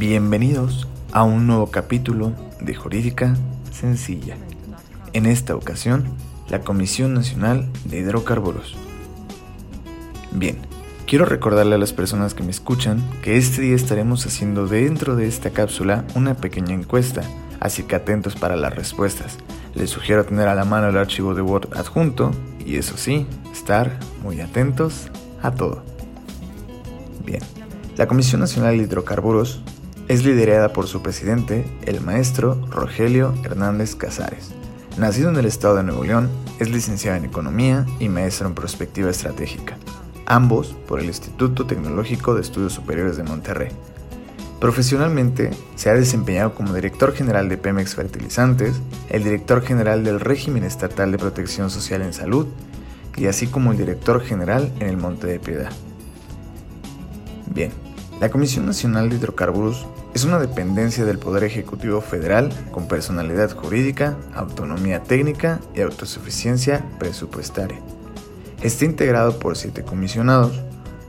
Bienvenidos a un nuevo capítulo de Jurídica Sencilla. En esta ocasión, la Comisión Nacional de Hidrocarburos. Bien, quiero recordarle a las personas que me escuchan que este día estaremos haciendo dentro de esta cápsula una pequeña encuesta, así que atentos para las respuestas. Les sugiero tener a la mano el archivo de Word adjunto y eso sí, estar muy atentos a todo. Bien, la Comisión Nacional de Hidrocarburos es liderada por su presidente, el maestro Rogelio Hernández Casares. Nacido en el estado de Nuevo León, es licenciado en Economía y maestro en Prospectiva Estratégica, ambos por el Instituto Tecnológico de Estudios Superiores de Monterrey. Profesionalmente, se ha desempeñado como director general de Pemex Fertilizantes, el director general del Régimen Estatal de Protección Social en Salud y así como el director general en el Monte de Piedad. Bien, la Comisión Nacional de Hidrocarburos es una dependencia del Poder Ejecutivo Federal con personalidad jurídica, autonomía técnica y autosuficiencia presupuestaria. Está integrado por siete comisionados,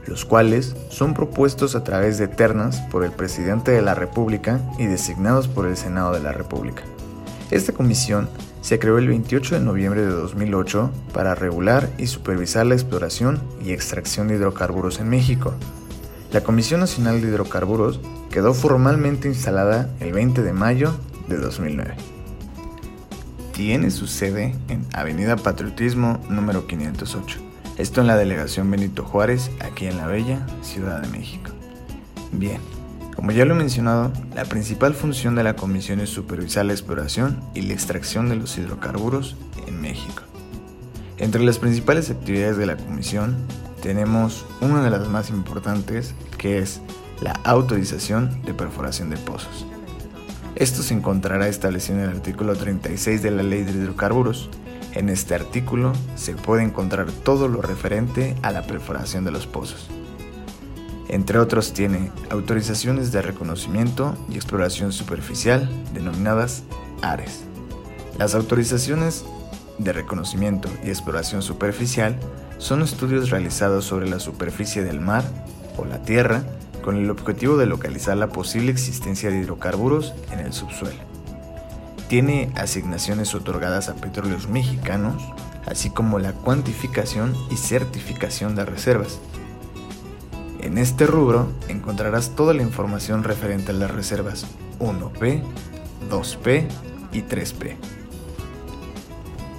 los cuales son propuestos a través de ternas por el presidente de la República y designados por el Senado de la República. Esta comisión se creó el 28 de noviembre de 2008 para regular y supervisar la exploración y extracción de hidrocarburos en México. La Comisión Nacional de Hidrocarburos quedó formalmente instalada el 20 de mayo de 2009. Tiene su sede en Avenida Patriotismo número 508. Esto en la delegación Benito Juárez, aquí en la bella Ciudad de México. Bien, como ya lo he mencionado, la principal función de la comisión es supervisar la exploración y la extracción de los hidrocarburos en México. Entre las principales actividades de la comisión tenemos una de las más importantes que es la autorización de perforación de pozos. Esto se encontrará establecido en el artículo 36 de la Ley de Hidrocarburos. En este artículo se puede encontrar todo lo referente a la perforación de los pozos. Entre otros tiene autorizaciones de reconocimiento y exploración superficial denominadas ARES. Las autorizaciones de reconocimiento y exploración superficial son estudios realizados sobre la superficie del mar o la tierra con el objetivo de localizar la posible existencia de hidrocarburos en el subsuelo. Tiene asignaciones otorgadas a petróleos mexicanos, así como la cuantificación y certificación de reservas. En este rubro encontrarás toda la información referente a las reservas 1P, 2P y 3P.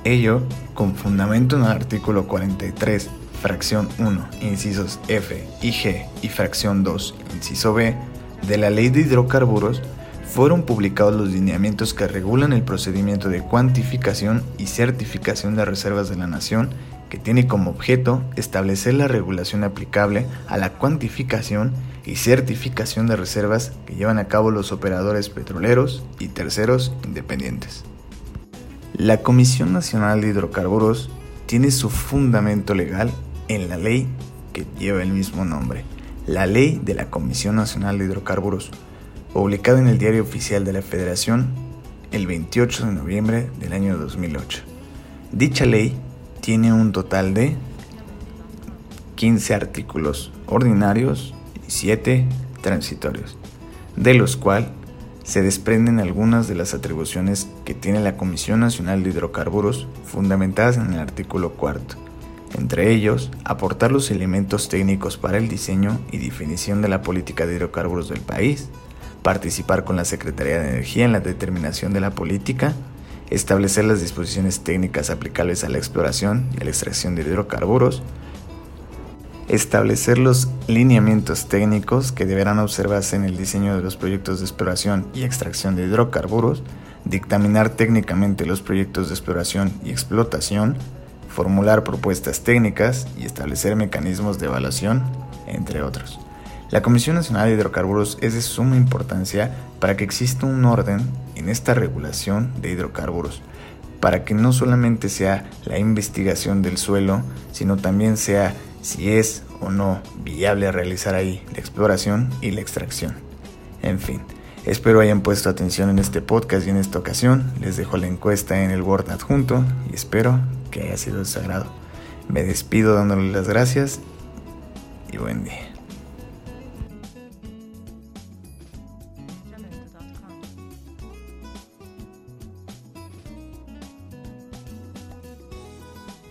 Ello con fundamento en el artículo 43 fracción 1, incisos F y G y fracción 2, inciso B, de la Ley de Hidrocarburos, fueron publicados los lineamientos que regulan el procedimiento de cuantificación y certificación de reservas de la nación, que tiene como objeto establecer la regulación aplicable a la cuantificación y certificación de reservas que llevan a cabo los operadores petroleros y terceros independientes. La Comisión Nacional de Hidrocarburos tiene su fundamento legal en la ley que lleva el mismo nombre, la Ley de la Comisión Nacional de Hidrocarburos, publicada en el Diario Oficial de la Federación el 28 de noviembre del año 2008. Dicha ley tiene un total de 15 artículos ordinarios y 7 transitorios, de los cuales se desprenden algunas de las atribuciones que tiene la Comisión Nacional de Hidrocarburos fundamentadas en el artículo 4 entre ellos, aportar los elementos técnicos para el diseño y definición de la política de hidrocarburos del país, participar con la Secretaría de Energía en la determinación de la política, establecer las disposiciones técnicas aplicables a la exploración y a la extracción de hidrocarburos, establecer los lineamientos técnicos que deberán observarse en el diseño de los proyectos de exploración y extracción de hidrocarburos, dictaminar técnicamente los proyectos de exploración y explotación, formular propuestas técnicas y establecer mecanismos de evaluación, entre otros. La Comisión Nacional de Hidrocarburos es de suma importancia para que exista un orden en esta regulación de hidrocarburos, para que no solamente sea la investigación del suelo, sino también sea si es o no viable realizar ahí la exploración y la extracción. En fin, espero hayan puesto atención en este podcast y en esta ocasión les dejo la encuesta en el Word adjunto y espero que haya sido de sagrado. Me despido dándole las gracias y buen día.